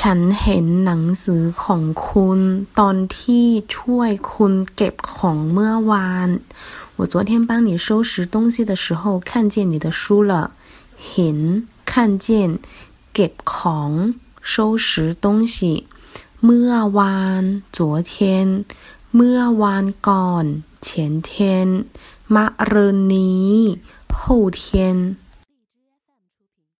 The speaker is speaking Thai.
ฉันเห็นหนังสือของคุณตอนที่ช่วยคุณเก็บของเมื่อวาน我昨天帮你收拾东西的时候看见你的书了เห็น看见เก็บของ收拾东西เมื่อวาน昨天เมื่อวานก่อน前天มะรืนนี้后天